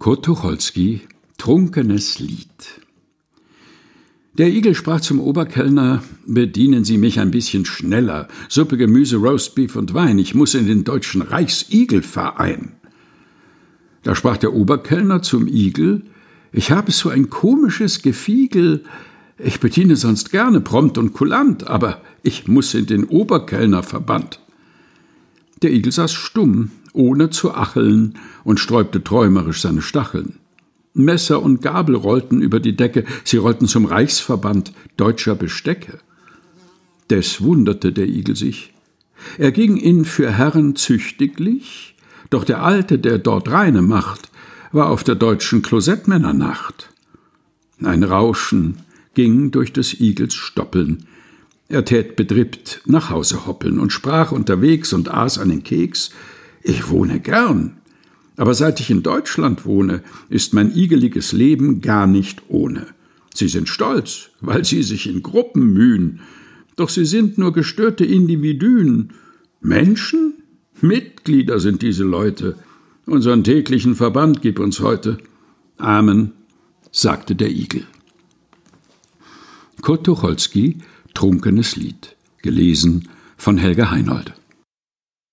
Kurt Tucholsky, Trunkenes Lied. Der Igel sprach zum Oberkellner, bedienen Sie mich ein bisschen schneller. Suppe, Gemüse, Roastbeef und Wein. Ich muss in den deutschen Reichsigelverein. Da sprach der Oberkellner zum Igel, ich habe so ein komisches Gefiegel. Ich bediene sonst gerne prompt und kulant, aber ich muss in den Oberkellnerverband. Der Igel saß stumm, ohne zu acheln, und sträubte träumerisch seine Stacheln. Messer und Gabel rollten über die Decke, sie rollten zum Reichsverband deutscher Bestecke. Des wunderte der Igel sich. Er ging in für Herren züchtiglich, doch der Alte, der dort reine macht, war auf der deutschen Klosettmännernacht. Ein Rauschen ging durch des Igels Stoppeln. Er tät bedrippt nach Hause hoppeln und sprach unterwegs und aß einen Keks, ich wohne gern. Aber seit ich in Deutschland wohne, ist mein igeliges Leben gar nicht ohne. Sie sind stolz, weil sie sich in Gruppen mühen, doch sie sind nur gestörte Individuen. Menschen? Mitglieder sind diese Leute. Unseren täglichen Verband gib uns heute. Amen, sagte der Igel. Kurt Tucholsky, Trunkenes Lied, gelesen von Helga Heinold.